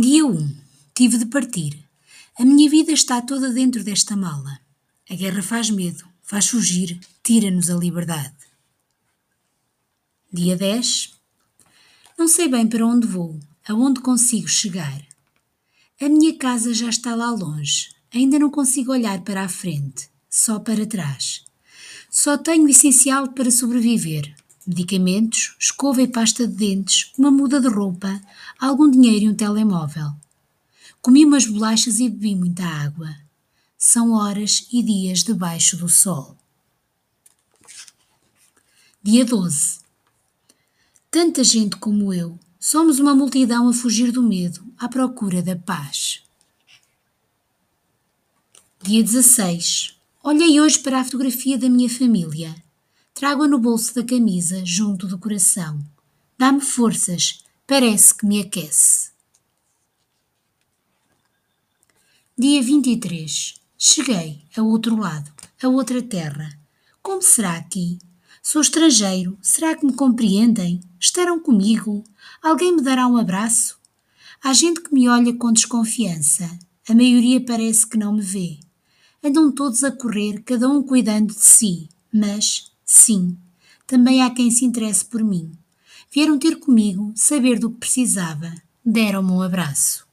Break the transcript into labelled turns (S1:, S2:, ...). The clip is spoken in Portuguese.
S1: Dia 1. Tive de partir. A minha vida está toda dentro desta mala. A guerra faz medo, faz fugir, tira-nos a liberdade. Dia 10. Não sei bem para onde vou, aonde consigo chegar. A minha casa já está lá longe, ainda não consigo olhar para a frente, só para trás. Só tenho o essencial para sobreviver: medicamentos, escova e pasta de dentes, uma muda de roupa, algum dinheiro e um telemóvel. Comi umas bolachas e bebi muita água. São horas e dias debaixo do sol. Dia 12. Tanta gente como eu, somos uma multidão a fugir do medo, à procura da paz. Dia 16. Olhei hoje para a fotografia da minha família. Trago-a no bolso da camisa, junto do coração. Dá-me forças, parece que me aquece. Dia 23. Cheguei ao outro lado, a outra terra. Como será aqui? Sou estrangeiro, será que me compreendem? Estarão comigo? Alguém me dará um abraço? Há gente que me olha com desconfiança. A maioria parece que não me vê. Andam todos a correr, cada um cuidando de si. Mas, sim, também há quem se interesse por mim. Vieram ter comigo, saber do que precisava. Deram-me um abraço.